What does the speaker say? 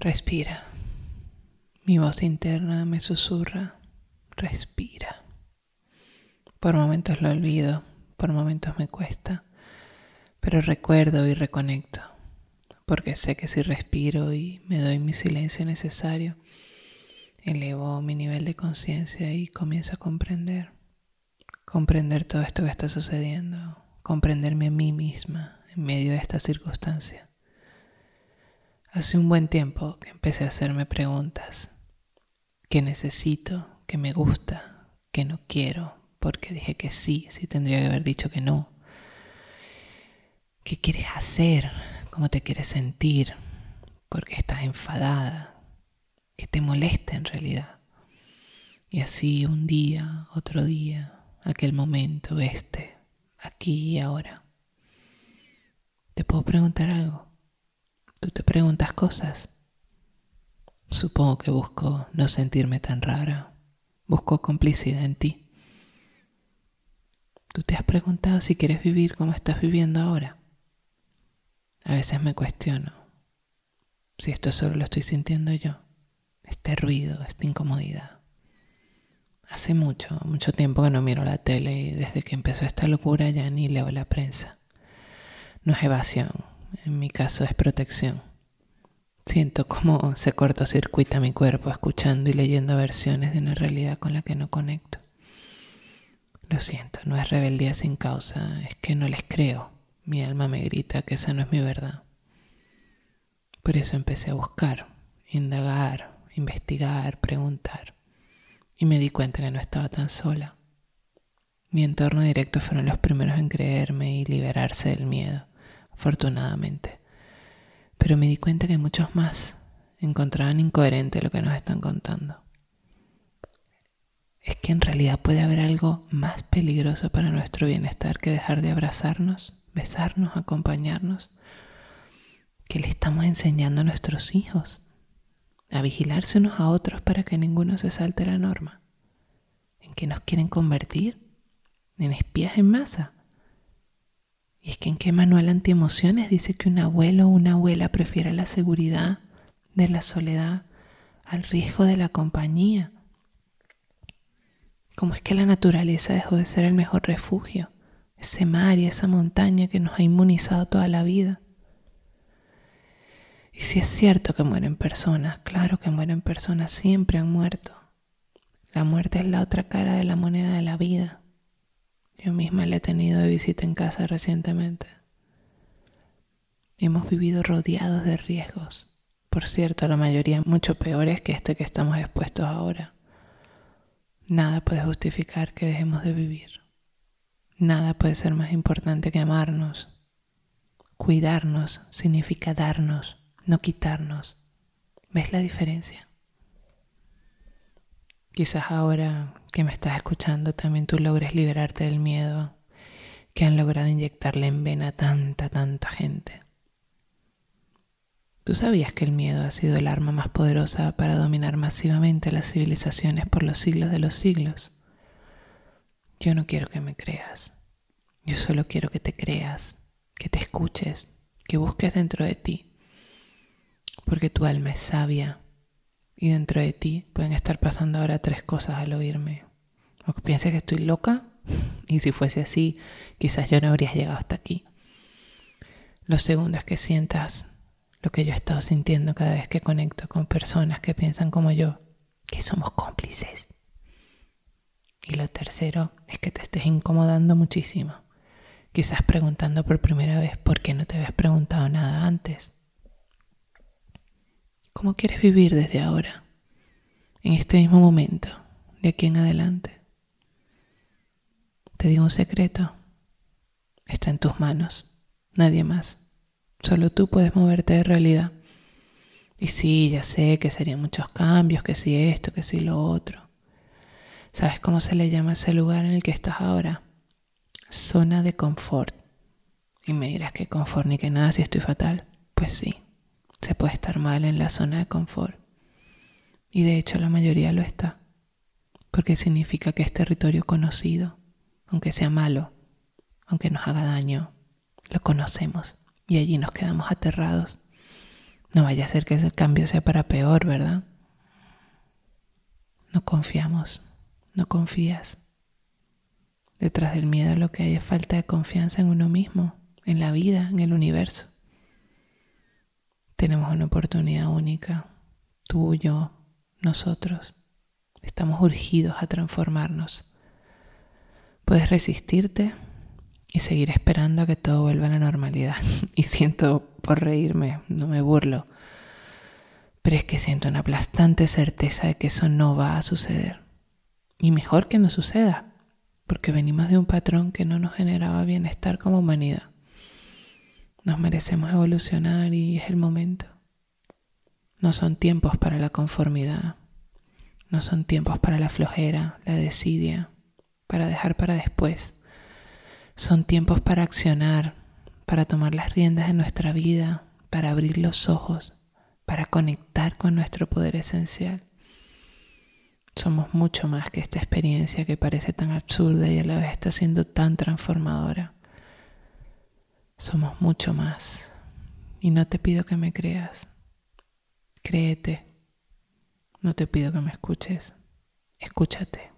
Respira. Mi voz interna me susurra. Respira. Por momentos lo olvido, por momentos me cuesta, pero recuerdo y reconecto, porque sé que si respiro y me doy mi silencio necesario, elevo mi nivel de conciencia y comienzo a comprender, comprender todo esto que está sucediendo, comprenderme a mí misma en medio de esta circunstancia. Hace un buen tiempo que empecé a hacerme preguntas. ¿Qué necesito? ¿Qué me gusta? ¿Qué no quiero? Porque dije que sí, sí tendría que haber dicho que no. ¿Qué quieres hacer? ¿Cómo te quieres sentir? Porque estás enfadada. ¿Qué te molesta en realidad? Y así un día, otro día, aquel momento, este, aquí y ahora. ¿Te puedo preguntar algo? Tú te preguntas cosas. Supongo que busco no sentirme tan rara. Busco complicidad en ti. ¿Tú te has preguntado si quieres vivir como estás viviendo ahora? A veces me cuestiono si esto solo lo estoy sintiendo yo, este ruido, esta incomodidad. Hace mucho, mucho tiempo que no miro la tele y desde que empezó esta locura ya ni leo la prensa. No es evasión, en mi caso es protección. Siento como se cortocircuita mi cuerpo escuchando y leyendo versiones de una realidad con la que no conecto. Lo siento, no es rebeldía sin causa, es que no les creo. Mi alma me grita que esa no es mi verdad. Por eso empecé a buscar, indagar, investigar, preguntar. Y me di cuenta que no estaba tan sola. Mi entorno directo fueron los primeros en creerme y liberarse del miedo afortunadamente. Pero me di cuenta que muchos más encontraban incoherente lo que nos están contando. Es que en realidad puede haber algo más peligroso para nuestro bienestar que dejar de abrazarnos, besarnos, acompañarnos, que le estamos enseñando a nuestros hijos a vigilarse unos a otros para que ninguno se salte la norma. ¿En qué nos quieren convertir? ¿En espías en masa? Es que en qué manual antiemociones dice que un abuelo o una abuela prefiere la seguridad de la soledad al riesgo de la compañía. ¿Cómo es que la naturaleza dejó de ser el mejor refugio? Ese mar y esa montaña que nos ha inmunizado toda la vida. Y si es cierto que mueren personas, claro que mueren personas, siempre han muerto. La muerte es la otra cara de la moneda de la vida. Yo misma la he tenido de visita en casa recientemente. Hemos vivido rodeados de riesgos. Por cierto, la mayoría mucho peores que este que estamos expuestos ahora. Nada puede justificar que dejemos de vivir. Nada puede ser más importante que amarnos. Cuidarnos significa darnos, no quitarnos. ¿Ves la diferencia? Quizás ahora que me estás escuchando también tú logres liberarte del miedo que han logrado inyectarle en vena a tanta, tanta gente. ¿Tú sabías que el miedo ha sido el arma más poderosa para dominar masivamente las civilizaciones por los siglos de los siglos? Yo no quiero que me creas. Yo solo quiero que te creas, que te escuches, que busques dentro de ti. Porque tu alma es sabia y dentro de ti pueden estar pasando ahora tres cosas al oírme. O que pienses que estoy loca y si fuese así, quizás yo no habrías llegado hasta aquí. Lo segundo es que sientas lo que yo he estado sintiendo cada vez que conecto con personas que piensan como yo, que somos cómplices. Y lo tercero es que te estés incomodando muchísimo. Quizás preguntando por primera vez por qué no te habías preguntado nada antes. ¿Cómo quieres vivir desde ahora, en este mismo momento, de aquí en adelante? Te digo un secreto, está en tus manos, nadie más. Solo tú puedes moverte de realidad. Y sí, ya sé que serían muchos cambios, que si esto, que si lo otro. ¿Sabes cómo se le llama ese lugar en el que estás ahora? Zona de confort. Y me dirás que confort ni que nada si estoy fatal. Pues sí, se puede estar mal en la zona de confort. Y de hecho la mayoría lo está, porque significa que es territorio conocido, aunque sea malo, aunque nos haga daño, lo conocemos y allí nos quedamos aterrados. No vaya a ser que ese cambio sea para peor, ¿verdad? No confiamos, no confías. Detrás del miedo lo que hay es falta de confianza en uno mismo, en la vida, en el universo. Tenemos una oportunidad única, tú, yo, nosotros. Estamos urgidos a transformarnos. Puedes resistirte y seguir esperando a que todo vuelva a la normalidad. Y siento por reírme, no me burlo. Pero es que siento una aplastante certeza de que eso no va a suceder. Y mejor que no suceda, porque venimos de un patrón que no nos generaba bienestar como humanidad. Nos merecemos evolucionar y es el momento. No son tiempos para la conformidad, no son tiempos para la flojera, la desidia, para dejar para después. Son tiempos para accionar, para tomar las riendas de nuestra vida, para abrir los ojos, para conectar con nuestro poder esencial. Somos mucho más que esta experiencia que parece tan absurda y a la vez está siendo tan transformadora. Somos mucho más. Y no te pido que me creas. Créete. No te pido que me escuches. Escúchate.